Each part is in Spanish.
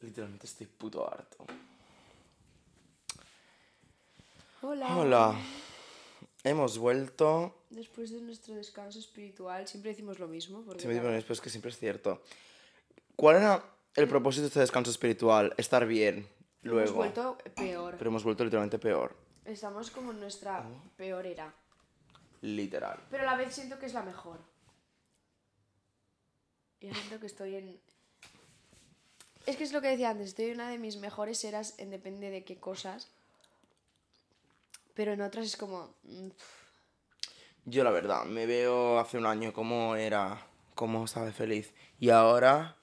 Literalmente estoy puto harto. Hola. Hola. Hemos vuelto. Después de nuestro descanso espiritual, siempre decimos lo mismo. Porque Si me digo claro, después que siempre es cierto. ¿Cuál era el propósito de este descanso espiritual? Estar bien. Luego. Hemos vuelto peor. Pero hemos vuelto literalmente peor. Estamos como en nuestra Oh. peor era. Literal. Pero a la vez siento que es la mejor. Yo siento que estoy en... Es que es lo que decía antes, estoy en una de mis mejores eras en depende de qué cosas. Pero en otras es como... mm, Yo la verdad, me veo hace un año cómo era, cómo estaba de feliz. Y ahora...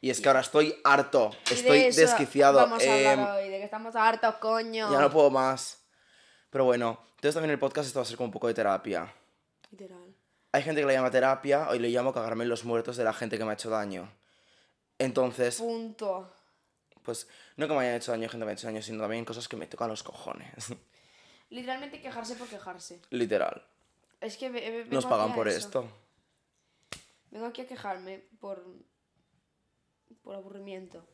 Y es que ahora estoy harto, de estoy eso desquiciado. Vamos a hablar em, hoy, de que estamos hartos, coño. ya no puedo más. Pero bueno, entonces también el podcast esto va a ser como un poco de terapia. Literal. Hay gente que le llama terapia, hoy le llamo cagarme en los muertos de la gente que me ha hecho daño. Entonces, Punto. pues no que me hayan hecho daño gente ha hecho daño, sino también cosas que me tocan los cojones. Literalmente quejarse por quejarse. Literal. Es que ve- ve- Nos pagan por eso. esto. Vengo aquí a quejarme por. por aburrimiento.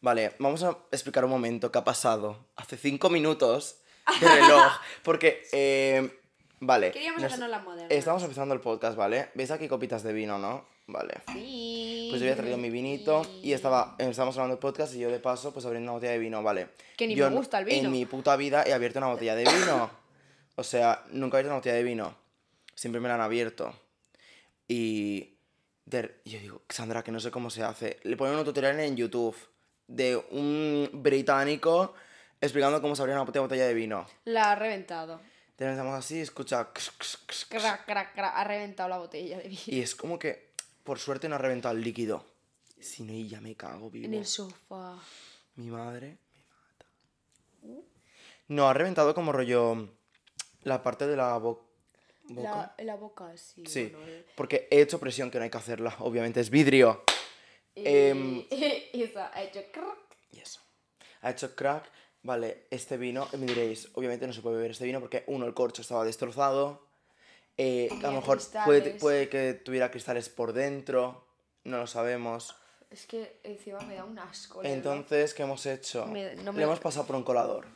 Vale, vamos a explicar un momento qué ha pasado hace cinco minutos de reloj. Porque, eh, vale. Queríamos nos- la moderna. Estamos empezando el podcast, ¿vale? ¿Veis aquí copitas de vino, no? Vale. Sí. Pues yo había traído mi vinito y estaba, estábamos grabando el podcast y yo de paso pues abriendo una botella de vino, ¿vale? Que ni Yo me gusta el vino. En mi puta vida he abierto una botella de vino. O sea, nunca he abierto una botella de vino. Siempre me la han abierto. Y de- yo digo, Sandra, que no sé cómo se hace. Le ponen un tutorial en YouTube de un británico explicando cómo se abría una botella de vino. La ha reventado. Te así, escucha... Crac, crac, crac. Ha reventado la botella de vino. Y es como que, por suerte, no ha reventado el líquido. Si no, y ya me cago vivo. En el sofá. Mi madre me mata. No, ha reventado como rollo la parte de la bo- boca. La, boca, sí. Sí, bueno, eh. porque he hecho presión que no hay que hacerla. Obviamente es vidrio. Y, Em, y eso ha hecho crac. Y eso. Ha hecho crack. Vale, este vino, me diréis, obviamente no se puede beber este vino porque, uno, el corcho estaba destrozado. Eh, a lo mejor puede, puede que tuviera cristales por dentro. No lo sabemos. Es que encima me da un asco. Entonces, ¿qué hemos hecho? Me- no me- Le hemos pasado por un colador.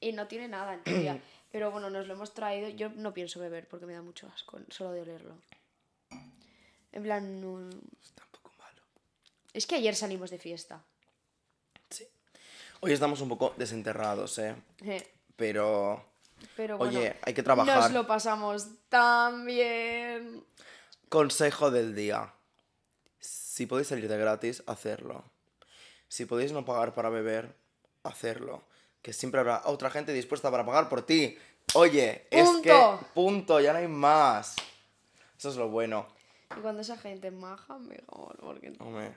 Y no tiene nada en teoría. Pero bueno, nos lo hemos traído. Yo no pienso beber porque me da mucho asco solo de olerlo. En plan, no- Está un poco malo. es que ayer salimos de fiesta. Sí. Hoy estamos un poco desenterrados, ¿eh? Eh, Pero, Pero bueno, oye, hay que trabajar. nos lo pasamos tan bien. Consejo del día. Si podéis salir de gratis, hacerlo. Si podéis no pagar para beber, hacerlo. Que siempre habrá otra gente dispuesta para pagar por ti. Oye, es que... Punto. Ya no hay más. Eso es lo bueno. Y cuando esa gente maja, mejor. Porque Hombre.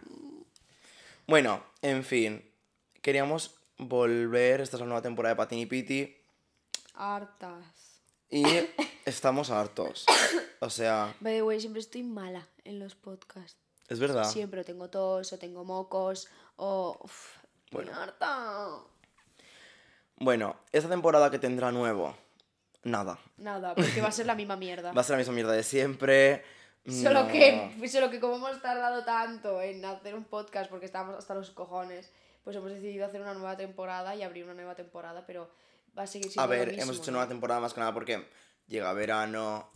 Bueno, en fin. Queríamos volver. Esta es la nueva temporada de Patini Piti. Hartas. Y estamos hartos. O sea, By the way, siempre estoy mala en los podcasts. es verdad. Siempre tengo tos o tengo mocos o... Uf, Bueno. harta. Bueno, esta temporada que tendrá nuevo. Nada. Nada, porque va a ser la misma mierda. Va a ser la misma mierda de siempre. Solo No. que, solo que como hemos tardado tanto en hacer un podcast porque estábamos hasta los cojones, pues hemos decidido hacer una nueva temporada y abrir una nueva temporada, pero va a seguir siendo A lo ver, mismo, hemos hecho ¿no? nueva temporada más que nada porque llega verano.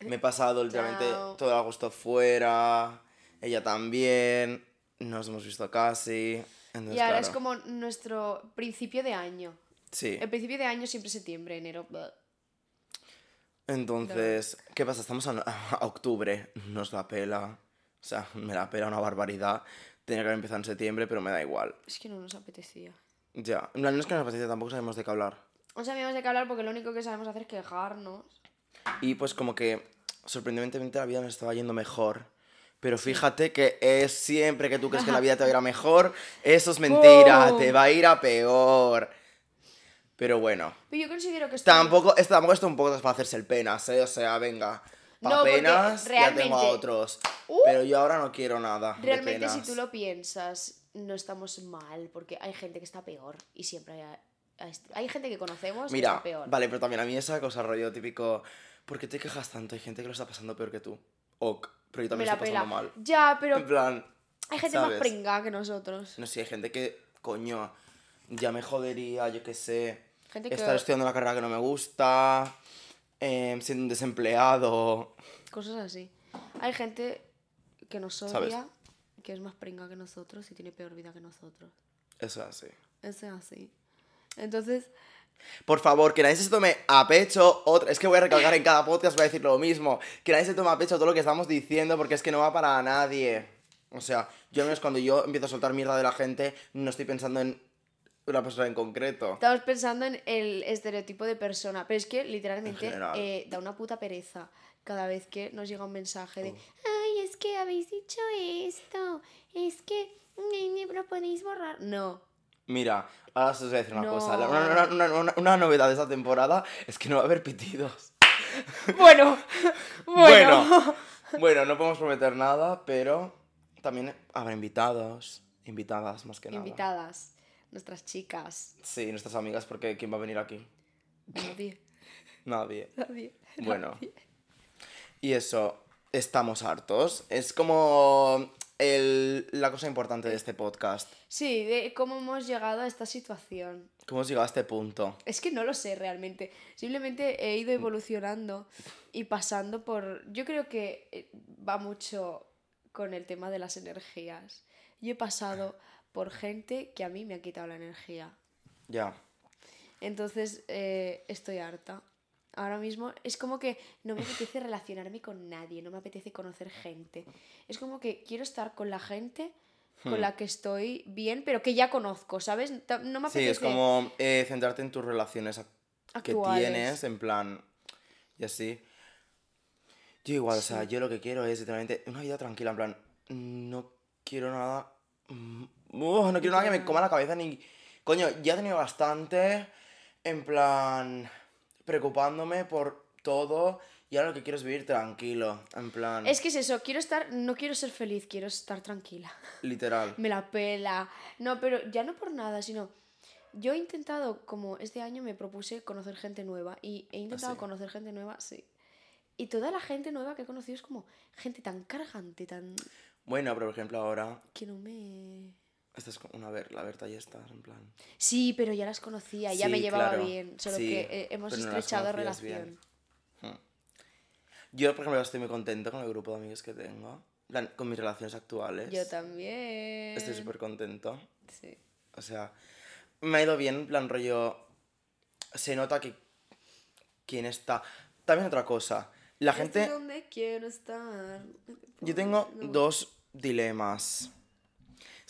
Me he pasado literalmente Chao. todo agosto fuera. Ella también. Nos hemos visto casi. Entonces, Y ahora claro, es como nuestro principio de año. Sí. El principio de año siempre es septiembre, enero. Entonces, ¿qué pasa? Estamos a, a octubre. Nos la pela. O sea, me la pela una barbaridad. Tenía que haber empezado en septiembre, pero me da igual. Es que no nos apetecía. Ya. No es que nos apetece, tampoco sabemos de qué hablar. No sabíamos de qué hablar porque lo único que sabemos hacer es quejarnos. Y pues como que sorprendentemente la vida nos estaba yendo mejor. Pero fíjate que es siempre que tú crees que la vida te va a ir a mejor, eso es mentira, te va a ir a peor. Pero bueno, Pero yo considero que esto tampoco, esto tampoco es un poco para hacerse el penas, ¿eh? O sea, venga, No, pa' porque penas ya tengo a realmente- otros. Uh. Pero yo ahora no quiero nada de Realmente, si penas. tú lo piensas, no estamos mal, porque hay gente que está peor y siempre hay, hay, hay gente que conocemos que Mira, está peor. vale, pero también a mí esa cosa rollo típico, ¿por qué te quejas tanto? Hay gente que lo está pasando peor que tú. Ok, pero yo Me también la estoy pela. pasando mal. Ya, pero En plan, Hay gente ¿sabes? más pringada que nosotros. No sé, hay gente que, coño, ya me jodería, yo qué sé, Gente que- estar estudiando la carrera que no me gusta, eh, siendo un desempleado. Cosas así. Hay gente que nos ¿Sabes? Que es más pringa que nosotros y tiene peor vida que nosotros. Eso es así. Eso es así. Entonces, Por favor, que nadie se tome a pecho otra... Es que voy a recalcar en cada podcast, voy a decir lo mismo. Que nadie se tome a pecho todo lo que estamos diciendo porque es que no va para nadie. O sea, yo al menos cuando yo empiezo a soltar mierda de la gente, no estoy pensando en una persona en concreto. estamos pensando en el estereotipo de persona. Pero es que literalmente eh, da una puta pereza cada vez que nos llega un mensaje de Oh. ay, es que habéis dicho esto, es que mm, lo podéis borrar. No. Mira, ahora os voy a decir una No. cosa. La- Una, una- una- una- novedad de esta temporada es que no va a haber pitidos. Bueno, bueno. Bueno, bueno, no podemos prometer nada, pero también habrá invitados, invitadas más que nada. Invitadas, nuestras chicas. Sí, nuestras amigas, porque ¿quién va a venir aquí? Nadie, Nadie. nadie. Bueno. Y eso, estamos hartos. Es como el- la cosa importante de este podcast. Sí, de cómo hemos llegado a esta situación. ¿Cómo hemos llegado a este punto? Es que no lo sé realmente. Simplemente he ido evolucionando y pasando por... Yo creo que eh, va mucho con el tema de las energías. Yo he pasado por gente que a mí me ha quitado la energía. Ya. Entonces eh, estoy harta. Ahora mismo es como que no me apetece relacionarme con nadie, no me apetece conocer gente. Es como que quiero estar con la gente con Hmm. la que estoy bien, pero que ya conozco, ¿sabes? No me Sí, apetece... es como eh, centrarte en tus relaciones ac- que tienes, en plan. Y así. Yo igual, o sea, yo lo que quiero es literalmente una vida tranquila, en plan. No quiero nada. mm, uf, no quiero nada que me coma la cabeza ni. Coño, ya he tenido bastante. En plan. Preocupándome por todo. Y ahora lo que quiero es vivir tranquilo. En plan. Es que es eso, quiero estar, no quiero ser feliz, quiero estar tranquila. Literal. Me la pela. No, pero ya no por nada, sino yo he intentado, como este año me propuse conocer gente nueva y he intentado sí? conocer gente nueva, sí. Y toda la gente nueva que he conocido es como gente tan cargante, tan... Bueno, pero por ejemplo ahora. que no me... Esta es una ver, la Berta ya está, en plan. Sí, pero ya las conocía, ya Sí, me llevaba claro. bien, solo Sí, que eh, hemos no estrechado conocías relación. bien. Yo, por ejemplo, estoy muy contento con el grupo de amigos que tengo. Con mis relaciones actuales. Yo también. Estoy súper contento. Sí. O sea, me ha ido bien, en plan rollo. Se nota que. ¿Quién está? También otra cosa. La gente. donde quiero estar. Yo tengo No. dos dilemas.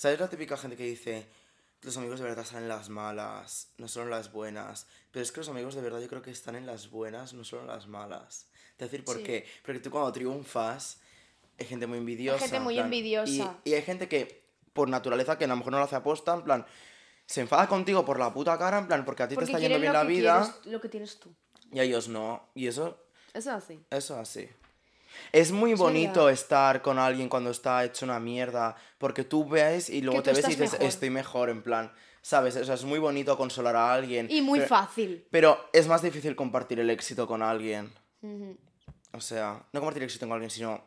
¿Sabes la típica gente que dice, los amigos de verdad están en las malas, no solo en las buenas? Pero es que los amigos de verdad yo creo que están en las buenas, no solo en las malas. Es decir, ¿por Sí. qué? Porque tú cuando triunfas, hay gente muy envidiosa. gente en muy plan, envidiosa. Y, y hay gente que, por naturaleza, que a lo mejor no lo hace aposta, en plan, se enfada contigo por la puta cara, en plan, porque a ti Porque te está yendo bien la vida, quieres- lo que tienes tú. y a ellos no. Y eso Eso es así. eso así. Es muy Es bonito verdad. estar con alguien cuando está hecho una mierda, porque tú ves y luego te ves y dices, mejor. estoy mejor, en plan, ¿sabes? O sea, es muy bonito consolar a alguien. Y muy pero, fácil. Pero es más difícil compartir el éxito con alguien. O sea, no compartir éxito con alguien, sino,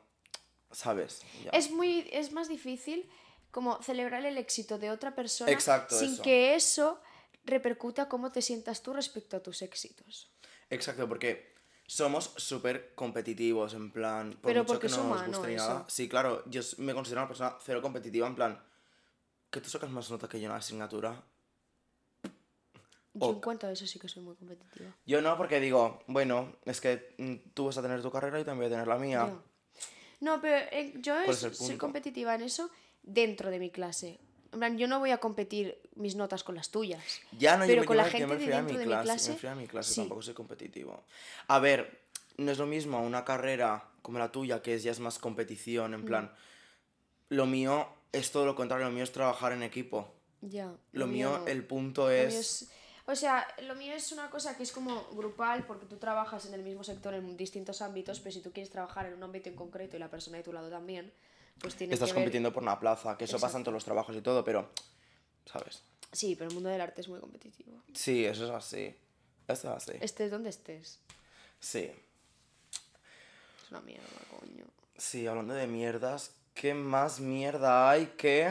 ¿sabes? Ya. Es muy es más difícil como celebrar el éxito de otra persona Exacto, sin eso. que eso repercuta cómo te sientas tú respecto a tus éxitos. Exacto, porque somos súper competitivos, en plan, por Pero mucho porque que es no nos guste ni eso. nada. Sí, claro, yo s- me considero una persona cero competitiva, en plan, que tú sacas más nota que yo en la asignatura. Yo en Ok. cuanto a eso sí que soy muy competitiva. Yo no, porque digo, bueno, es que mm, tú vas a tener tu carrera y también voy a tener la mía. No, pero eh, yo ¿Cuál es- es el soy punto? competitiva en eso dentro de mi clase. En plan, yo no voy a competir mis notas con las tuyas. Ya no, Pero yo, me- con la me- yo gente me de dentro mi de mi clase, clase, me refiero a mi clase, sí. tampoco soy competitivo. A ver, no es lo mismo una carrera como la tuya, que es, ya es más competición, Mm. en plan, lo mío es todo lo contrario, lo mío es trabajar en equipo. Ya. Lo mío, el punto es... es- O sea, lo mío es una cosa que es como grupal porque tú trabajas en el mismo sector en distintos ámbitos, pero si tú quieres trabajar en un ámbito en concreto y la persona de tu lado también, pues Estás que ver... compitiendo por una plaza, que eso pasa en todos los trabajos y todo, pero, ¿sabes? Sí, pero el mundo del arte es muy competitivo. Sí, eso es así. Eso es así. Estés donde estés. Sí. Es una mierda, coño. Sí, hablando de mierdas, ¿Qué más mierda hay que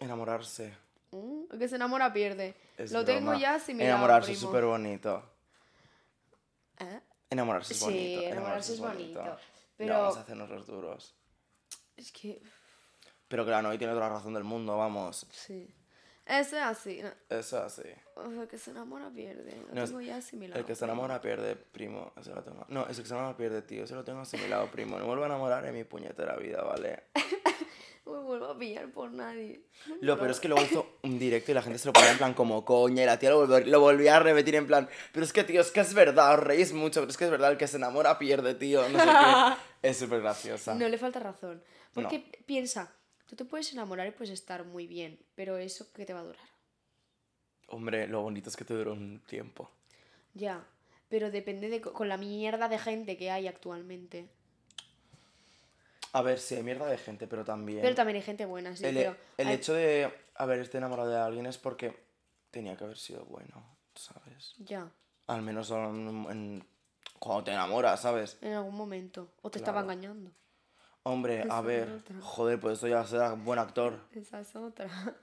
enamorarse? Mm, El que se enamora pierde. Es Lo tengo ya asimilado, Enamorarse es primo. súper bonito. ¿Eh? Enamorarse es Sí, bonito. enamorarse es bonito, pero- vamos a hacernos los duros. Es que, Pero claro, hoy tiene toda la razón del mundo, vamos. sí. Eso es así. ¿no? Eso así. O sea, el que se enamora pierde. Lo No, es- tengo ya asimilado. El que se enamora pierde, primo. Ese lo tengo. No, ese que se enamora pierde, tío. Ese lo tengo asimilado, primo. No vuelvo a enamorar en mi puñetera vida, ¿vale? No me vuelvo a pillar por nadie. Lo peor es que luego hizo un directo y la gente se lo ponía en plan como coña y la tía lo, lo volvía a repetir en plan, pero es que tío, es que es verdad, os reís mucho, pero es que es verdad, el que se enamora pierde, tío, no sé qué. Es súper graciosa. No le falta razón. No. Porque piensa, tú te puedes enamorar y puedes estar muy bien, pero eso ¿qué te va a durar? Hombre, lo bonito es que te duró un tiempo. Ya, pero depende de co- con la mierda de gente que hay actualmente. A ver, sí, hay mierda de gente, pero también... Pero también hay gente buena, sí, el pero el hay- hecho de haberte enamorado de alguien es porque tenía que haber sido bueno, ¿sabes? ya, Al menos en- en- cuando te enamoras, ¿sabes? en algún momento o te estaba engañando. Hombre, Esa a ver, joder, pues esto ya será buen actor. Esa es otra.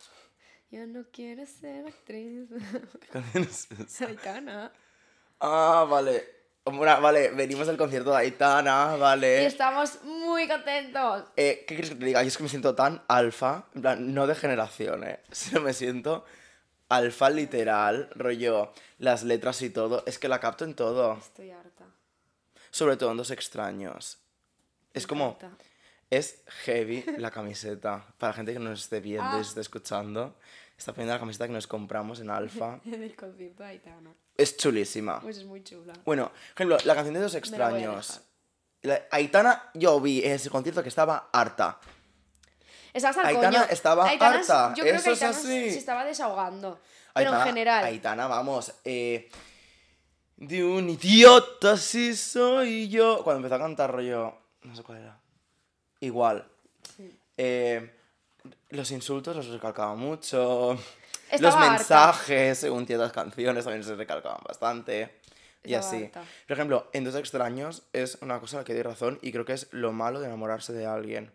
Yo no quiero ser actriz. ¿Qué canción es esa? Aitana. Ah, vale. Vale, venimos del concierto de Aitana, Y vale. estamos muy contentos. Eh, ¿Qué quieres que te diga? Yo es que me siento tan alfa, en plan, no de generación, ¿eh? Sino me siento alfa literal, rollo, las letras y todo. Es que la capto en todo. Estoy harta. Sobre todo en dos extraños. Es como, es heavy la camiseta. Para gente que nos esté viendo Ah. y esté escuchando, está poniendo la camiseta que nos compramos en alfa. En el concierto de Aitana. Es chulísima. Pues es muy chula. Bueno, por ejemplo, la canción de dos extraños. La- Aitana, yo vi en ese concierto que estaba harta. Estás al Aitana coño. estaba Aitana harta, Yo creo eso que es así. se estaba desahogando. Pero en general. Aitana, vamos. Eh, de un idiota si soy yo. Cuando empezó a cantar rollo. No sé cuál era. Igual. Sí. Eh, los insultos los recalcaba mucho. Estaba los harta. mensajes, según ciertas canciones, también se recalcaban bastante. Y Estaba así. harta. Por ejemplo, en Dos Extraños es una cosa a la que doy razón y creo que es lo malo de enamorarse de alguien.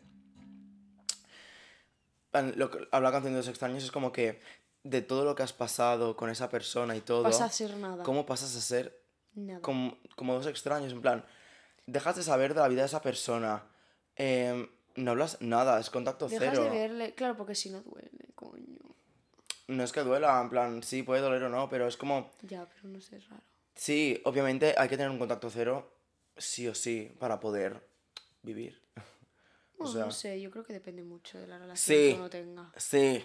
En Lo que habla la canción de Dos Extraños es como que de todo lo que has pasado con esa persona y todo, Pasa a ser nada. ¿cómo pasas a ser Nada. como, como dos extraños? En plan, dejas de saber de la vida de esa persona. em, no hablas nada, es contacto Dejas cero. de verle. Claro, porque si no duele, coño. No es que duela, en plan, sí, puede doler o no, pero es como, Ya, pero no sé, es raro. sí, obviamente hay que tener un contacto cero, sí o sí, para poder vivir. O Bueno, sea, no sé, yo creo que depende mucho de la relación Sí. que uno tenga. sí,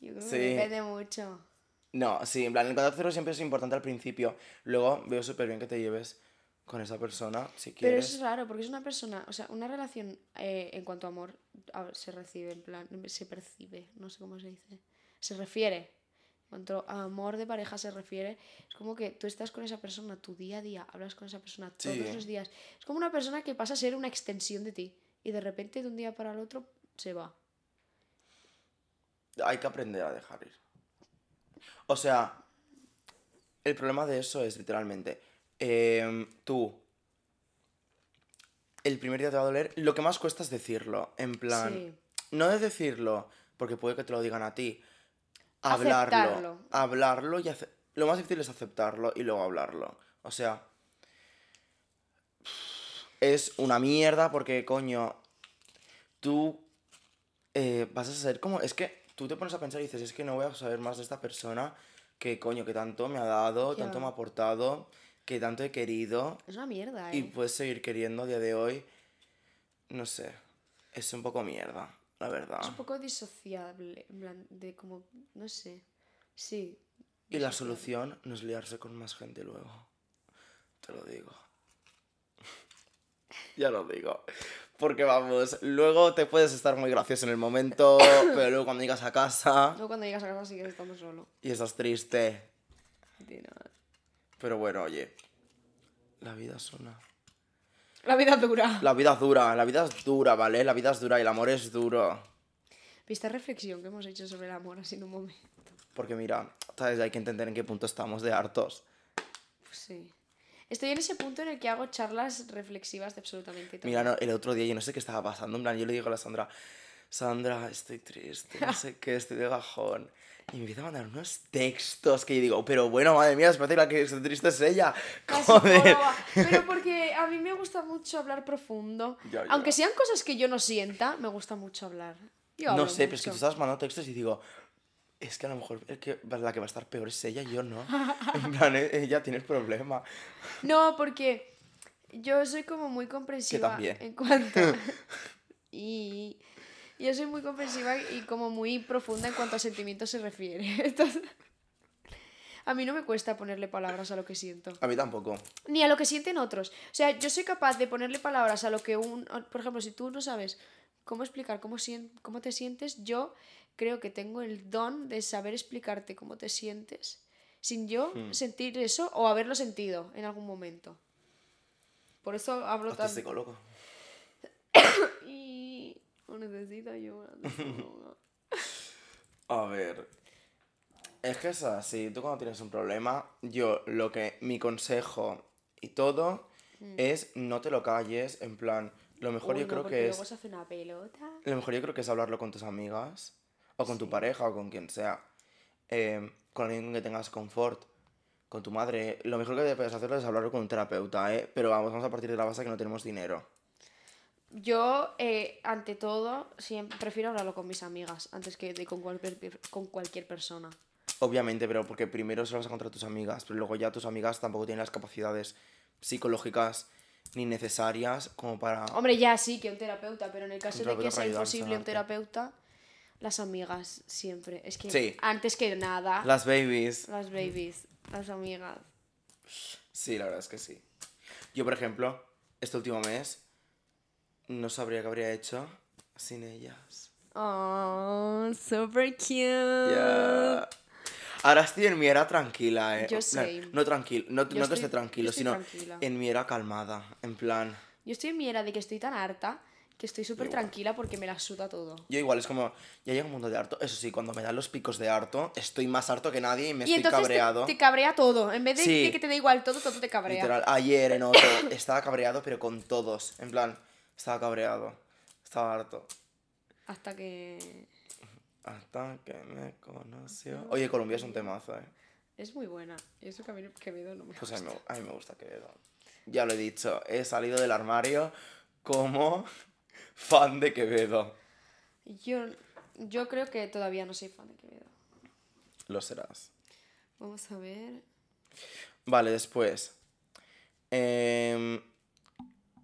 Yo creo Sí. que depende mucho. no, sí, en plan, el contacto cero siempre es importante al principio. Luego veo súper bien que te lleves con esa persona, si Pero quieres. eso es raro, porque es una persona, o sea, una relación eh, en cuanto a amor a- se recibe, en plan, se percibe, no sé cómo se dice, se refiere. En cuanto a amor de pareja se refiere, es como que tú estás con esa persona tu día a día, hablas con esa persona todos Sí. los días. Es como una persona que pasa a ser una extensión de ti y de repente de un día para el otro se va. Hay que aprender a dejar ir. O sea, el problema de eso es literalmente, em, tú, el primer día te va a doler, lo que más cuesta es decirlo, en plan, Sí. no de decirlo, porque puede que te lo digan a ti, hablarlo, Aceptarlo. hablarlo y ace- lo más difícil es aceptarlo y luego hablarlo. O sea, es una mierda porque, coño, tú eh, vas a ser como. Es que tú te pones a pensar y dices, es que no voy a saber más de esta persona que, coño, que tanto me ha dado, tanto me ha aportado, que tanto he querido Es una mierda, ¿eh? y puedes seguir queriendo a día de hoy. No sé, es un poco mierda, la verdad. Es un poco disociable, en plan, de como, no sé, sí. Y la solución no es liarse con más gente luego. Te lo digo. ya lo digo. Porque vamos, luego te puedes estar muy gracioso en el momento, pero luego cuando llegas a casa Luego cuando llegas a casa sigues estando solo. y estás triste. Pero bueno, oye, la vida es una. La vida dura. La vida es dura, la vida es dura, ¿vale? La vida es dura y el amor es duro. ¿Viste reflexión que hemos hecho sobre el amor así en un momento? Porque mira, ¿sabes? Hay que entender en qué punto estamos de hartos. Pues sí. Estoy en ese punto en el que hago charlas reflexivas de absolutamente todo. Mira, no, el otro día yo no sé qué estaba pasando. En plan, yo le digo a la Sandra, Sandra, estoy triste, no sé qué, estoy de gajón. Y me empieza a mandar unos textos que yo digo, pero bueno, madre mía, espérate, la que está triste es ella. La Joder. Pero porque a mí me gusta mucho hablar profundo. Ya, ya. Aunque sean cosas que yo no sienta, me gusta mucho hablar. Yo No sé, pero es que tú mucho. estabas mandando textos y digo, es que a lo mejor el que, la que va a estar peor es ella yo no. En plan, eh, ella tiene el problema. No, porque yo soy como muy comprensiva también. en cuanto... y yo soy muy comprensiva y como muy profunda en cuanto a sentimientos se refiere. Entonces, a mí no me cuesta ponerle palabras a lo que siento. A mí tampoco. Ni a lo que sienten otros. O sea, yo soy capaz de ponerle palabras a lo que un... Por ejemplo, si tú no sabes cómo explicar cómo, cómo te sientes, yo creo que tengo el don de saber explicarte cómo te sientes sin yo Hmm. sentir eso o haberlo sentido en algún momento. Por eso hablo tan... psicólogo. No necesito ayuda. A ver. Es que es así, tú cuando tienes un problema, yo lo que, mi consejo y todo es no te lo calles, en plan, lo mejor Mm. Uy, yo no, creo que luego es, se hace una pelota. lo mejor yo creo que es hablarlo con tus amigas, o con tu pareja, o con quien sea, eh, con alguien con que tengas confort, con tu madre, lo mejor que puedes hacerlo es hablarlo con un terapeuta, ¿eh? Pero vamos, vamos a partir de la base que no tenemos dinero. Yo, eh, ante todo, siempre prefiero hablarlo con mis amigas antes que de con, cualquier, con cualquier persona. Obviamente, pero porque primero se lo vas a contar a tus amigas, pero luego ya tus amigas tampoco tienen las capacidades psicológicas ni necesarias como para... Hombre, ya sí que un terapeuta, pero en el caso de que sea imposible un terapeuta, las amigas siempre. Es que Sí. antes que nada, Las babies. las babies, las amigas. Sí, la verdad es que sí. Yo, por ejemplo, este último mes no sabría qué habría hecho sin ellas. Oh, super cute. Ya. Ahora estoy en mi era tranquila, eh. Yo same. No tranquilo, no, no estoy- esté tranquilo, sino tranquila. en mi era calmada. En plan. Yo estoy en mi era de que estoy tan harta que estoy súper tranquila porque me la suda todo. Yo igual, es como, ya llega un mundo de harto. Eso sí, cuando me dan los picos de harto, estoy más harto que nadie y me y estoy entonces te- cabreado. Te, cabrea todo. En vez de, Sí. de que te da igual todo, todo te cabrea. Literal, ayer en otro, estaba cabreado, pero con todos. En plan, estaba cabreado. Estaba harto. Hasta que... Hasta que me conoció. Oye, Colombia es un temazo, eh. Es muy buena. Y eso que a mí Quevedo no me Pues a mí, gusta. me, a mí me gusta Quevedo. Ya lo he dicho, he salido del armario como fan de Quevedo. Yo, yo creo que todavía no soy fan de Quevedo. Lo serás. Vamos a ver. Vale, después. Em,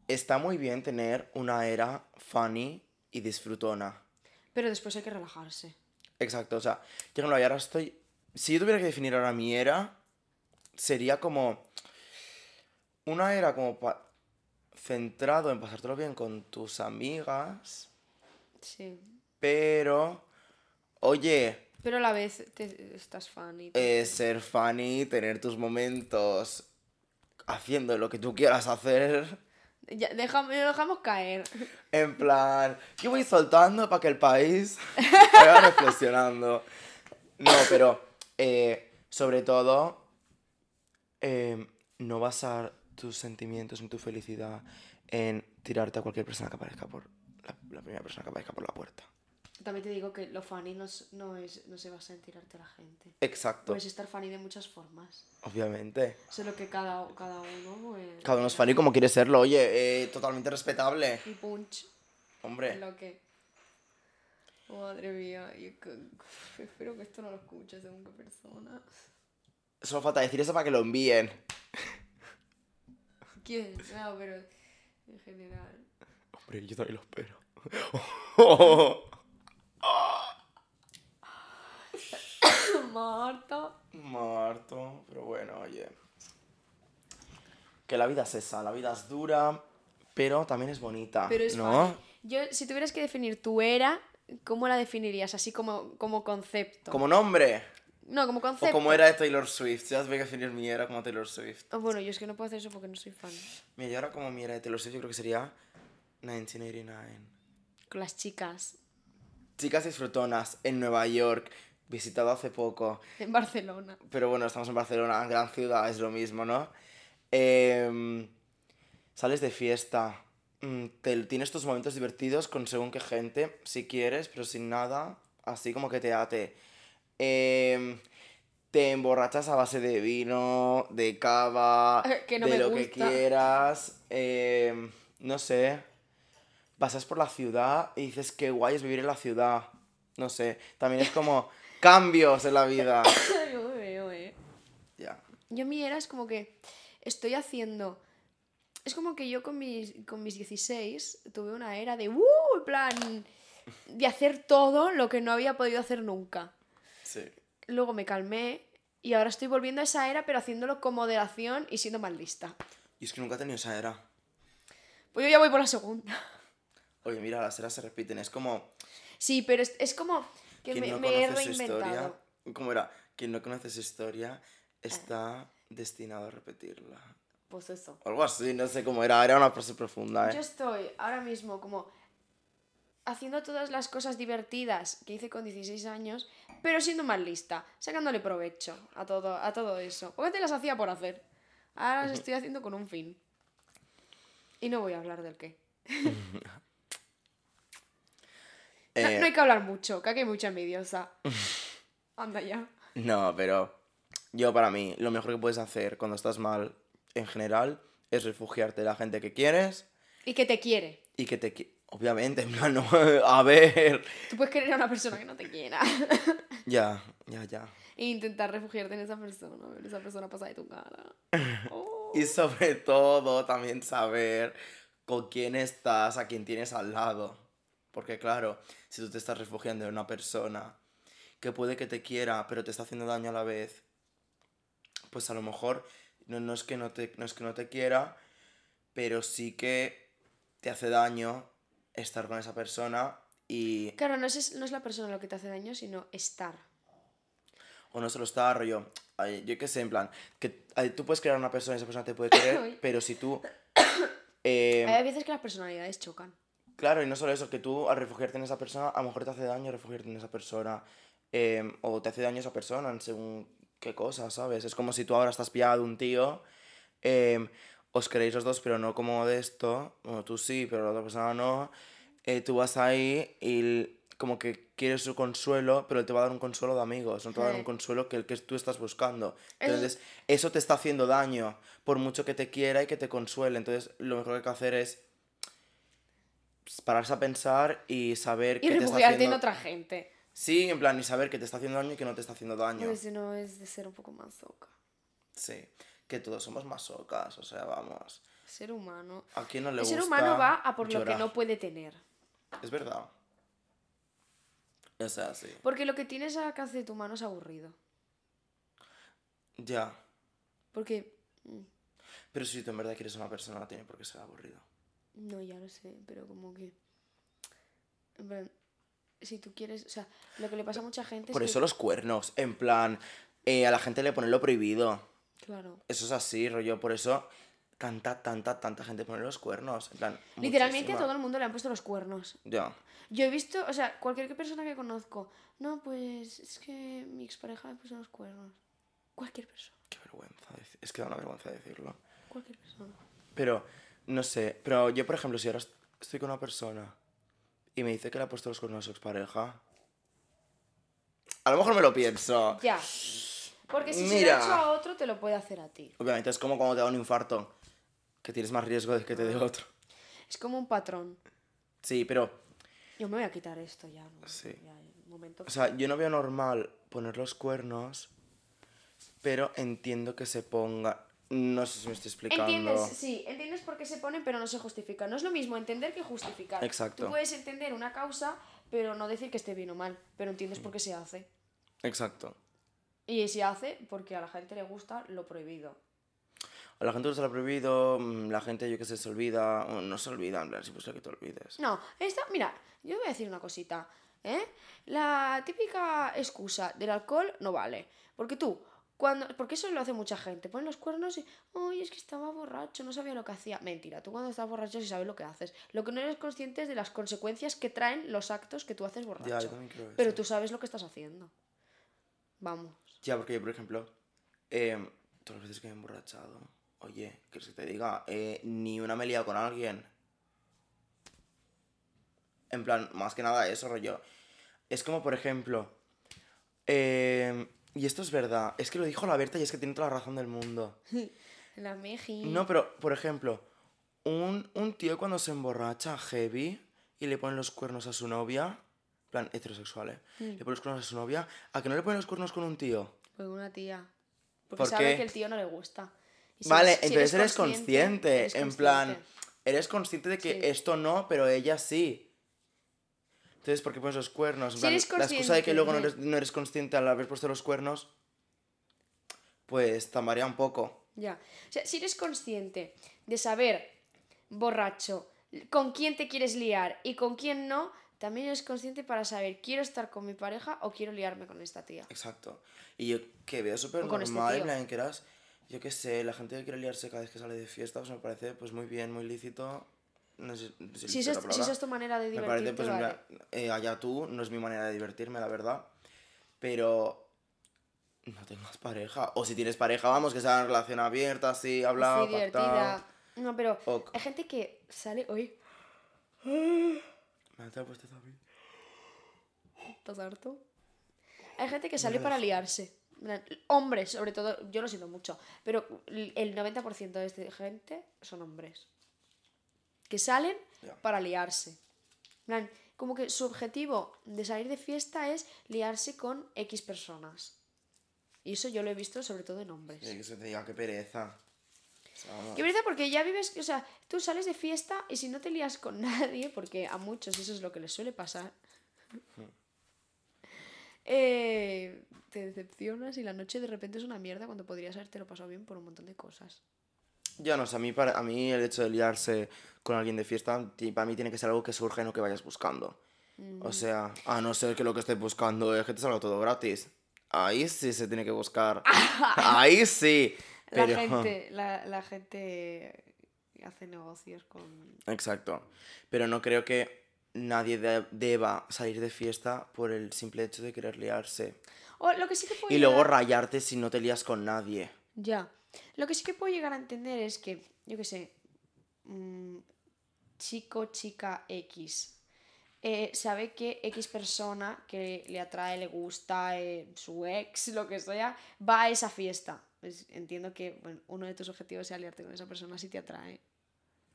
está muy bien tener una era funny y disfrutona. Pero después hay que relajarse. Exacto, o sea, yo no ahora estoy. Si yo tuviera que definir ahora mi era, sería como. Una era como pa- centrado en pasártelo bien con tus amigas, Sí. pero. Oye, Pero a la vez te, estás fan y... eh, ser funny, tener tus momentos haciendo lo que tú quieras hacer. Ya, déjame, lo dejamos caer. En plan, yo voy soltando para que el país vaya reflexionando. No, pero eh, sobre todo, eh, no basar tus sentimientos ni tu felicidad en tirarte a cualquier persona que aparezca por la primera persona que aparezca por la puerta. También te digo que lo funny no, es- no, es, no se basa en tirarte a la gente. Exacto, Puedes estar funny de muchas formas. obviamente. Solo que cada, cada uno... pues, Cada uno es fan y como quiere serlo, oye, eh, totalmente respetable. Y punch. Hombre, Lo que... Madre mía, yo espero que esto no lo escuche según qué persona. solo falta decir eso para que lo envíen. ¿Quién? No, pero en general. Hombre, yo también lo espero. Marta. Marto, pero bueno, oye. Que la vida es esa, la vida es dura, pero también es bonita. Pero es ¿no? Yo, si tuvieras que definir tu era, ¿cómo la definirías? Así como, como concepto. Como nombre. No, como O concepto. como era de Taylor Swift. Ya voy a definir mi era como Taylor Swift. Oh, bueno, yo es que no puedo hacer eso porque no soy fan. Mi era como mi era de Taylor Swift, yo creo que sería 1989. Con las chicas. Chicas disfrutonas en Nueva York, visitado hace poco. En Barcelona. Pero bueno, estamos en Barcelona, gran ciudad, es lo mismo, ¿no? Em, sales de fiesta. mm, te- tienes tus momentos divertidos con según qué gente, si quieres, pero sin nada. Así como que te ate. Em, te emborrachas a base de vino, de cava, Que no de me lo que quieras. em, no sé. Pasas por la ciudad y dices que guay es vivir en la ciudad. No sé. También es como cambios en la vida. Yo me veo, eh. Ya. Yo mi era es como que estoy haciendo... Es como que yo con mis, con mis 16 tuve una era de... ¡Uh! En plan... De hacer todo lo que no había podido hacer nunca. Sí. Luego me calmé y ahora estoy volviendo a esa era, pero haciéndolo con moderación y siendo más lista. Y es que nunca he tenido esa era. Pues yo ya voy por la segunda. Oye, mira, las eras se repiten. Es como. Sí, pero es, es como que quien me, no me conoce su historia. ¿Cómo era? Quien no conoce su historia está destinado a repetirla. Pues eso. O algo así, no sé cómo era. Era una frase profunda, Yo ¿eh? estoy ahora mismo como haciendo todas las cosas divertidas que hice con 16 años, pero siendo más lista, sacándole provecho a todo, a todo eso. Porque antes las hacía por hacer. Ahora las estoy haciendo con un fin. Y no voy a hablar del qué. No, Eh, no hay que hablar mucho, que aquí hay mucha envidiosa. Anda ya. No, pero yo para mí, lo mejor que puedes hacer cuando estás mal en general es refugiarte de la gente que quieres Y que te quiere. y que te... qui- Obviamente, en plan, no, a ver. Tú puedes querer a una persona que no te quiera. Ya, ya, ya. e intentar refugiarte en esa persona. Ver esa persona pasa de tu cara. Oh. Y sobre todo también saber con quién estás, a quién tienes al lado. Porque claro, si tú te estás refugiando en una persona que puede que te quiera, pero te está haciendo daño a la vez, pues a lo mejor no, no es, que no, te, no es que no te quiera, pero sí que te hace daño estar con esa persona y... Claro, no es, no es la persona lo que te hace daño, sino estar. O no solo está rollo. yo qué sé, en plan, que tú puedes crear una persona y esa persona te puede querer, pero si tú... eh, Hay veces que las personalidades chocan. Claro, y no solo eso, que tú al refugiarte en esa persona, a lo mejor te hace daño refugiarte en esa persona. eh, o te hace daño esa persona en según qué cosa, ¿sabes? Es como si tú ahora estás pillado de un tío, eh, os queréis los dos, pero no como de esto. Bueno, tú sí, pero la otra persona no. eh, tú vas ahí y como que quieres su consuelo, pero él te va a dar un consuelo de amigos, no te va a dar un consuelo que el que tú estás buscando. Entonces, eso te está haciendo daño, por mucho que te quiera y que te consuele. Entonces, lo mejor que hay que hacer es pararse a pensar y saber Y que te está haciendo... en otra gente. Sí, en plan, y saber que te está haciendo daño y que no te está haciendo daño. Pues si no es de ser un poco más zoca. Sí, que todos somos masocas, o sea, vamos. Ser humano. ¿A quién no le El gusta ser humano va a por lo que no puede tener. Es verdad. O sea, sí. Porque lo que tienes al alcance de tu mano es aburrido. Ya. Porque. mm, Pero si tú en verdad quieres una persona, no tiene por qué ser aburrido. No, ya lo sé, pero como que. En plan, si tú quieres. O sea, lo que le pasa a mucha gente Por es eso que. los cuernos, en plan, eh, a la gente le ponen lo prohibido. Claro. Eso es así, rollo, por eso tanta, tanta, tanta gente pone los cuernos. En plan, Literalmente a todo el mundo le han puesto los cuernos. Ya. Yo he visto, o sea, cualquier persona que conozco. No, pues es que mi expareja me puso los cuernos. Cualquier persona. Qué vergüenza. Es que da una vergüenza decirlo. Cualquier persona. Pero, no sé, pero yo, por ejemplo, si ahora est- estoy con una persona y me dice que le ha puesto los cuernos a su expareja, a lo mejor me lo pienso. Ya. Porque si se lo ha hecho a otro, te lo puede hacer a ti. Obviamente es como cuando te da un infarto, que tienes más riesgo de que te dé otro. Es como un patrón. Sí, pero, Yo me voy a quitar esto ya. ¿no? Sí. Ya, un momento. o sea, yo no veo normal poner los cuernos, pero entiendo que se ponga... No sé si me estoy explicando. Entiendes, sí, entiendes por qué se ponen, pero no se justifica. No es lo mismo entender que justificar. Exacto. Tú puedes entender una causa, pero no decir que esté bien o mal. Pero entiendes por qué se hace. Exacto. Y se hace porque a la gente le gusta lo prohibido. A la gente se lo ha prohibido, mm, la gente, yo que sé, se olvida, o no se olvida, en plan, imposible que te olvides. No, esta, mira, yo voy a decir una cosita. ¿eh? La típica excusa del alcohol no vale. Porque tú, cuando. Porque eso lo hace mucha gente. Ponen los cuernos y. Ay, es que estaba borracho, no sabía lo que hacía. Mentira, tú cuando estás borracho sí sabes lo que haces. Lo que no eres consciente es de las consecuencias que traen los actos que tú haces borracho. Ya, yo también creo eso. Pero tú sabes lo que estás haciendo. Vamos. Ya, porque yo, por ejemplo, eh, todas las veces que me he emborrachado, oye, que se te diga, eh, ni una me he liado con alguien. En plan, más que nada eso, rollo. Es como, por ejemplo, eh, y esto es verdad, es que lo dijo la Berta y es que tiene toda la razón del mundo. La Meji. No, pero, por ejemplo, un, un tío cuando se emborracha heavy y le pone los cuernos a su novia, en plan heterosexual, ¿eh? Mm. Le pone los cuernos a su novia, ¿a que no le pone los cuernos con un tío? Pues una tía. Porque ¿Por sabe qué? que el tío no le gusta. Si vale, eres- si entonces eres consciente, eres en plan, eres consciente de que Sí. esto no, pero ella sí. Entonces, ¿por qué pones los cuernos? En Si plan, eres la excusa de que luego no eres, no eres consciente al haber puesto los cuernos, pues tambarea un poco. Ya. O sea, si eres consciente de saber, borracho, con quién te quieres liar y con quién no, también eres consciente para saber, ¿quiero estar con mi pareja o quiero liarme con esta tía? Exacto. Y yo que veo súper este normal, en tío. plan, que eras, yo qué sé, la gente que quiere liarse cada vez que sale de fiesta, pues me parece pues muy bien, muy lícito. No sé si, Si es la si es tu manera de Me divertirte, parece, pues, vale. mira, eh, allá tú, no es mi manera de divertirme, la verdad. Pero no tengas pareja. O si tienes pareja, vamos, que sea una relación abierta, así, hablado, Sí, divertida. No, pero Ok. hay gente que sale hoy. Me ha puesto David. ¿Estás harto? Hay gente que sale para liarse. Hombres, sobre todo, yo lo siento mucho, pero el 90% de esta gente son hombres. Que salen para liarse. Plan, como que su objetivo de salir de fiesta es liarse con X personas. Y eso yo lo he visto sobre todo en hombres. Y que se te diga, qué pereza. O sea. Que verdad, porque ya vives, o sea, tú sales de fiesta y si no te lías con nadie, porque a muchos eso es lo que les suele pasar, eh, te decepcionas y la noche de repente es una mierda cuando podrías haberte lo pasado bien por un montón de cosas. Ya no sé, a mí, para, a mí el hecho de liarse con alguien de fiesta, para mí tiene que ser algo que surja y no que vayas buscando. O sea, a no ser que lo que estés buscando es que te salga todo gratis. Ahí sí se tiene que buscar. Ahí sí. La Pero... gente, la, la gente hace negocios con... Exacto. Pero no creo que nadie de- deba salir de fiesta por el simple hecho de querer liarse. O lo que sí que Y luego rayarte si no te lías con nadie. Ya. Lo que sí que puedo llegar a entender es que, yo qué sé, mm, chico, chica X, eh, sabe que X persona que le atrae, le gusta, eh, su ex, lo que sea, va a esa fiesta. Pues entiendo que bueno, uno de tus objetivos sea liarte con esa persona si te atrae.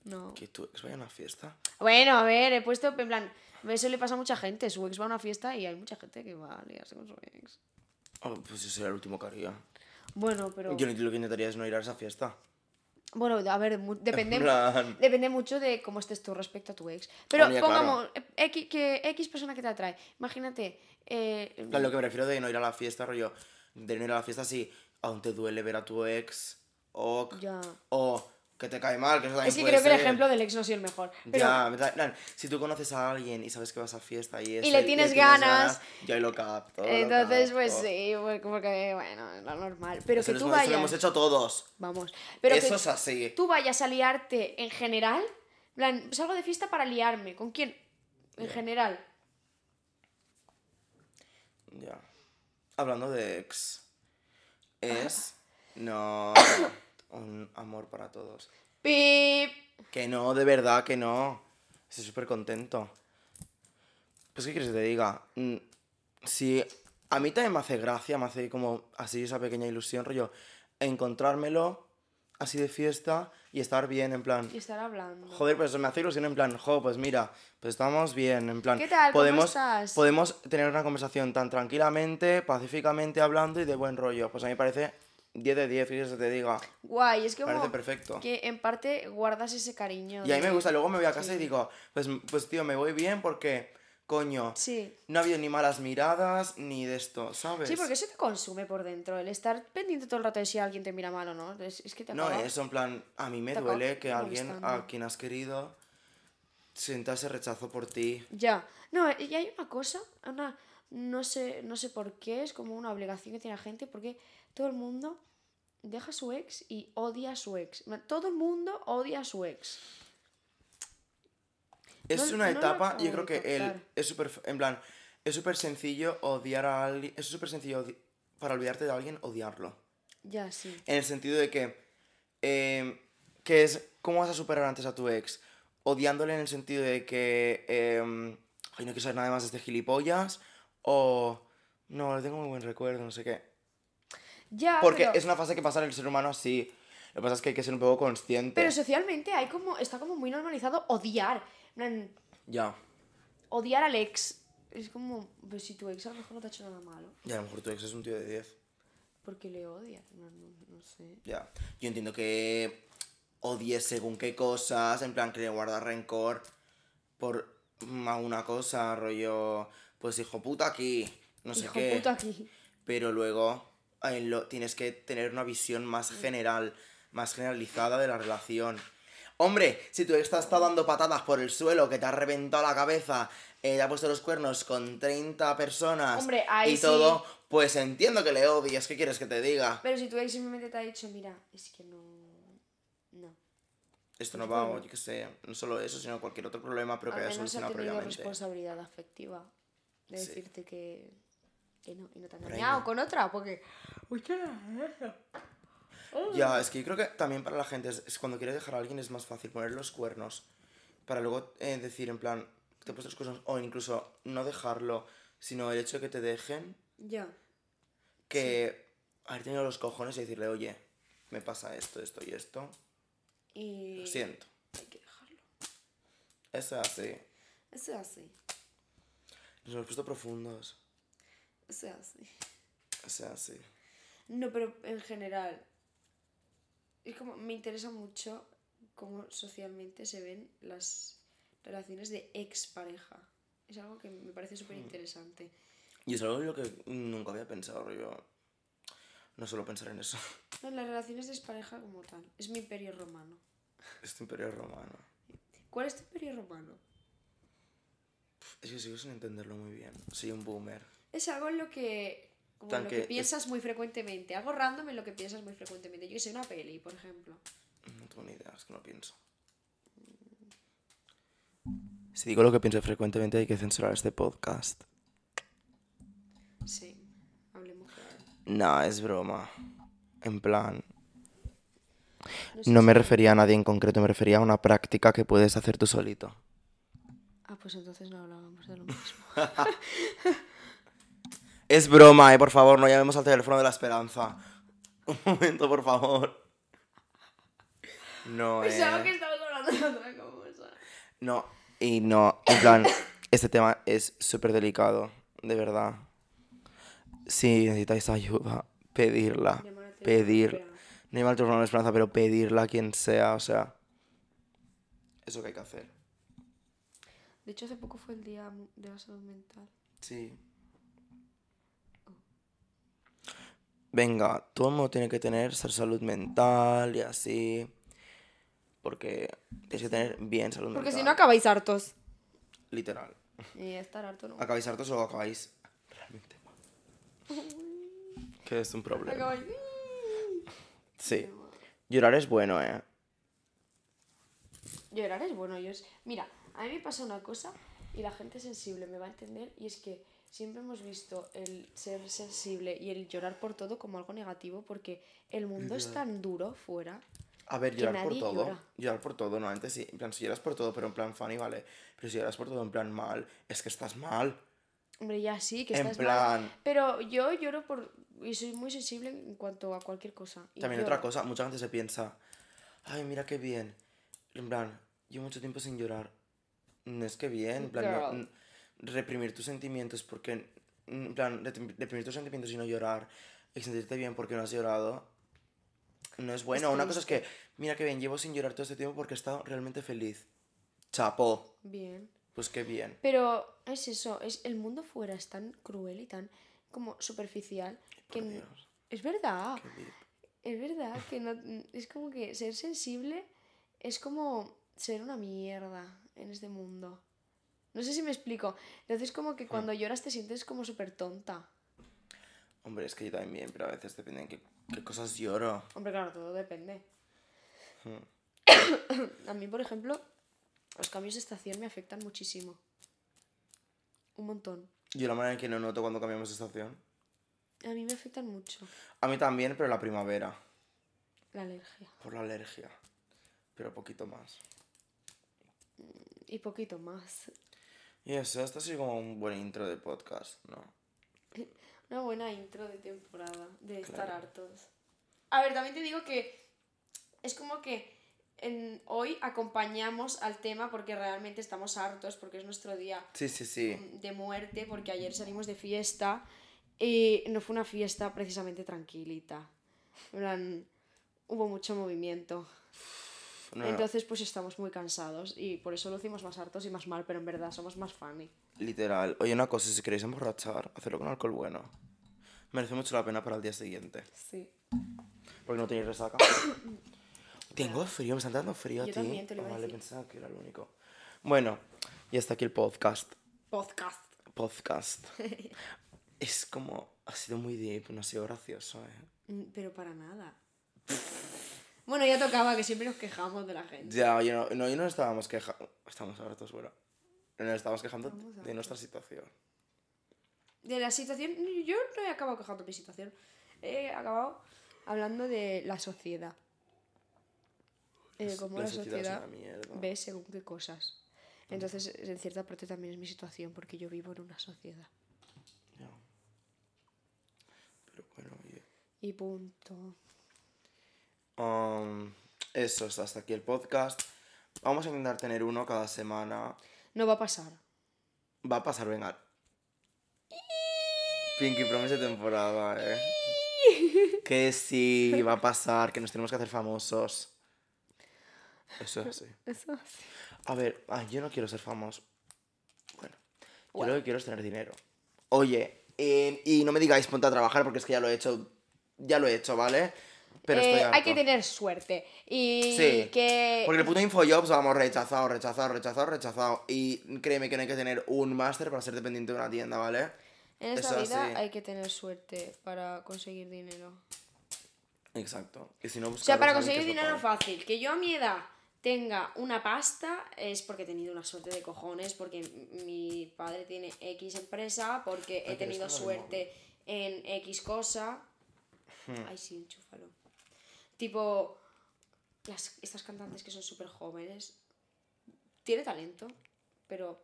No. Que tu ex vaya a una fiesta. Bueno, a ver, he puesto, en plan, eso le pasa a mucha gente. Su ex va a una fiesta y hay mucha gente que va a liarse con su ex. Oh, pues yo sería el último que haría. Bueno, pero... Yo lo que intentaría es no ir a esa fiesta. Bueno, a ver, depende, En plan- depende mucho de cómo estés tú respecto a tu ex. Pero pongamos, eh, X, que X persona que te atrae. Imagínate, eh, lo que me refiero de no ir a la fiesta, rollo, de no ir a la fiesta si aún te duele ver a tu ex, o, ya. o que te cae mal, que eso también Es que puede creo que el ejemplo del ex no ha sido el mejor. Pero Ya, me plan, si tú conoces a alguien y sabes que vas a fiesta y, ese- le tienes ganas, yo ahí lo capto. entonces, pues capto. sí, pues como que, bueno, es lo normal. Pero Eso que tú hemos- eso lo vayas. hemos hecho todos. Vamos. Pero eso que es así. tú vayas a liarte en general. En plan, salgo de fiesta para liarme. ¿Con quién? En general. Ya. Hablando de ex, es no un amor para todos. Pip. Que no, de verdad que no. Estoy súper contento. Pues, ¿qué quieres que te diga? Mm, Si a mí también me hace gracia, me hace como así esa pequeña ilusión, rollo, encontrármelo así de fiesta y estar bien, en plan. Y estar hablando. Joder, pues me hace ilusión en plan, jo, pues mira, pues estamos bien, en plan. ¿Qué tal? ¿Cómo Podemos, estás? podemos tener una conversación tan tranquilamente, pacíficamente hablando y de buen rollo. Pues a mí me parece 10 de 10, fíjese, te diga. Guay, es que Parece como perfecto. que en parte guardas ese cariño. Y a mí me gusta, luego me voy a casa Sí. y digo, pues, pues tío, me voy bien porque, coño, Sí. no ha habido ni malas miradas ni de esto, ¿sabes? Sí, porque eso te consume por dentro. El estar pendiente todo el rato de si alguien te mira mal o no. Es, es que te No, acaba- eso en plan, a mí me te duele que alguien a quien has querido sienta ese rechazo por ti. Ya. No, y hay una cosa, una, no sé, no sé por qué, es como una obligación que tiene la gente, porque todo el mundo deja a su ex y odia a su ex. Todo el mundo odia a su ex. Es No- una no etapa, yo creo que captar. es súper, en plan, es súper sencillo odiar a alguien, es súper sencillo para olvidarte de alguien odiarlo. Ya, sí. En el sentido de que eh, que es, ¿cómo vas a superar antes a tu ex? Odiándole en el sentido de que, eh, ay, no quiero saber nada más de este gilipollas, o, no, le tengo muy buen recuerdo, no sé qué. Ya, Porque pero, es una fase que pasa en el ser humano así. Lo que pasa es que hay que ser un poco consciente. pero socialmente hay como, está como muy normalizado odiar. Ya. odiar al ex. Es como, pues si tu ex a lo mejor no te ha hecho nada malo, Y a lo mejor tu ex es un tío de 10. ¿por qué le odias? No, no- no sé. Ya. Yo entiendo que odies según qué cosas, en plan que le guardas rencor por alguna cosa, rollo, pues hijo puta aquí, no sé Hijo qué. puta aquí. Pero luego eh, lo, tienes que tener una visión más general, más generalizada de la relación. Hombre, si tu ex te estado dando patadas por el suelo, que te ha reventado la cabeza, eh, te ha puesto los cuernos con 30 personas Hombre, y sí. todo, pues entiendo que le odies, ¿qué quieres que te diga? Pero si tu ex simplemente te ha dicho, mira, es que no. No. Esto no va, yo qué sé, no solo eso, sino cualquier otro problema, pero que haya solucionado previamente. responsabilidad afectiva. De Sí. decirte que. Que no, y no te ha Por ahí engañado no. con otra, porque. Ya, es que yo creo que también para la gente, es, es cuando quieres dejar a alguien es más fácil poner los cuernos para luego eh, decir en plan, te he puesto los cuernos, o incluso no dejarlo, sino el hecho de que te dejen, Ya. que haber tenido los cojones y decirle, oye, me pasa esto, esto y esto, Y. lo siento. Hay que dejarlo. Eso es así. Eso es así. Nos hemos puesto profundos. Es así. Eso es así. No, pero en general. Es como. Me interesa mucho cómo socialmente se ven las relaciones de expareja. Es algo que me parece súper interesante. Y es algo en lo que nunca había pensado, yo no suelo pensar en eso. No, las relaciones de expareja como tal. Es mi imperio romano. Este imperio romano. ¿Cuál es tu imperio romano? Es que sigo sin entenderlo muy bien. Soy un boomer. Es algo en lo que. Como en lo que que es- piensas muy frecuentemente. Algo random en lo que piensas muy frecuentemente. Yo que sé, una peli, por ejemplo. No tengo ni idea, es que no pienso. Si digo lo que pienso frecuentemente hay que censurar este podcast. Sí. Hablemos claro. No, es broma. En plan, No sé no si- me refería a nadie en concreto, me refería a una práctica que puedes hacer tú solito. Ah, pues entonces no hablábamos de lo mismo. Es broma, eh, por favor, no llamemos al teléfono de la esperanza. Un momento, por favor. No, Pensaba eh. que estabas hablando de otra cosa. No, y no, en plan, este tema es súper delicado, de verdad. Si necesitáis ayuda, pedirla, pedir, no llamar al teléfono de esperanza, pero pedirla a quien sea, o sea, eso que hay que hacer. De hecho, hace poco fue el día de la salud mental. Sí. Venga, todo el mundo tiene que tener ser salud mental y así, porque tienes que tener bien salud Porque mental. si no acabáis hartos. Literal. Y estar harto no. ¿Acabáis hartos o acabáis realmente mal? Que es un problema. Acabáis. Sí. Llorar es bueno, ¿eh? Llorar es bueno. Yo es... Mira, a mí me pasa una cosa y la gente sensible me va a entender y es que siempre hemos visto el ser sensible y el llorar por todo como algo negativo porque el mundo es tan duro fuera. A ver, Que llorar por nadie todo. llora. Llorar por todo, no, antes sí. En plan, si lloras por todo, pero en plan funny, vale. Pero si lloras por todo en plan mal, es que estás mal. Hombre, ya sí, que En estás mal. Pero yo lloro por... Y soy muy sensible en cuanto a cualquier cosa. y También lloro. otra cosa, mucha gente se piensa, ay, mira qué bien. En plan, llevo mucho tiempo sin llorar. No es que bien, en plan, no- reprimir tus sentimientos porque, en plan, reprim- reprimir tus sentimientos y no llorar y sentirte bien porque no has llorado, no es bueno. Una cosa es que, mira qué bien, llevo sin llorar todo este tiempo porque he estado realmente feliz. Chapo, Bien. pues qué bien. Pero es eso, es el mundo fuera es tan cruel y tan como superficial que Por n- Dios, es verdad, es verdad que no es como que ser sensible es como ser una mierda en este mundo. No sé si me explico. Entonces como que cuando lloras te sientes como súper tonta. Hombre, es que yo también pero a veces depende de qué, qué cosas lloro. Hombre, claro, todo depende. Hmm. A mí, por ejemplo, los cambios de estación me afectan muchísimo. Un montón. Yo la manera en que no noto cuando cambiamos de estación. A mí me afectan mucho. A mí también, pero la primavera. La alergia. por la alergia. Pero poquito más. Y poquito más. Y eso, esto ha sido como un buen intro de podcast, ¿no? Una buena intro de temporada, de estar hartos. A ver, también te digo que es como que en- hoy acompañamos al tema porque realmente estamos hartos, porque es nuestro día Sí, sí, sí. de muerte, porque ayer salimos de fiesta y no fue una fiesta precisamente tranquilita. Hubo mucho movimiento. No, Entonces, pues estamos muy cansados y por eso lucimos más hartos y más mal, pero en verdad somos más funny. literal. Oye, una cosa, si queréis emborrachar, hacerlo con alcohol bueno. Merece mucho la pena para el día siguiente. Sí. Porque no tenéis resaca. Tengo frío, me está dando frío a Yo ti. también te lo iba a vale, decir. pensaba que era el único. Bueno, y hasta aquí el podcast. Podcast. Podcast. es como. Ha sido muy deep, no ha sido gracioso, eh. Mm, Pero para nada. Bueno, ya tocaba que siempre nos quejamos de la gente. Ya, oye, no, no, y no estábamos quejando. Estamos hartos, bueno. Nos estábamos quejando Estamos de nuestra situación. De la situación, yo no he acabado quejando de mi situación. He acabado hablando de la sociedad. Eh, cómo la la, sociedad sociedad, ve según qué cosas. Entonces, en cierta parte también es mi situación, porque yo vivo en una sociedad. Ya. Pero bueno, oye. Y punto. Um, eso es hasta aquí el podcast. Vamos a intentar tener uno cada semana. No va a pasar. Va a pasar, venga. Pinky Promise de temporada, eh. Que sí, va a pasar, que nos tenemos que hacer famosos. Eso es así. Eso A ver, ay, yo no quiero ser famoso. Bueno, yo lo que quiero es tener dinero. Oye, eh, y no me digáis ponte a trabajar porque es que ya lo he hecho. Ya lo he hecho, ¿vale? Pero Eh, estoy hay que tener suerte. Y Sí, que. Porque el puto Infojobs vamos rechazado, rechazado, rechazado, rechazado. Y créeme que no hay que tener un máster para ser dependiente de una tienda, ¿vale? En esta Eso vida sí. hay que tener suerte para conseguir dinero. Exacto. Y si no, O sea, para conseguir dinero fácil. Que yo a mi edad tenga una pasta es porque he tenido una suerte de cojones, porque mi padre tiene X empresa, porque he tenido suerte en X cosa. Hmm. Ay, sí, enchúfalo. Tipo, las, estas cantantes que son súper jóvenes, tiene talento, pero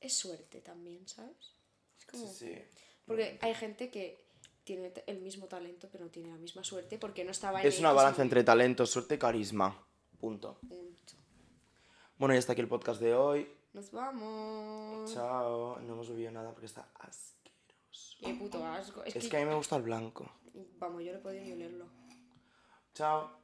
es suerte también, ¿sabes? Es como... Sí, sí. Porque hay gente que tiene el mismo talento, pero no tiene la misma suerte porque no estaba en Es una balanza entre talento, suerte y carisma. Punto. punto. Bueno, y hasta aquí el podcast de hoy. Nos vamos. Chao. No hemos bebido nada porque está asqueroso. Qué puto asco. Es, Es que, que a mí me gusta el blanco. Vamos, yo no he podido ni olerlo. Chao.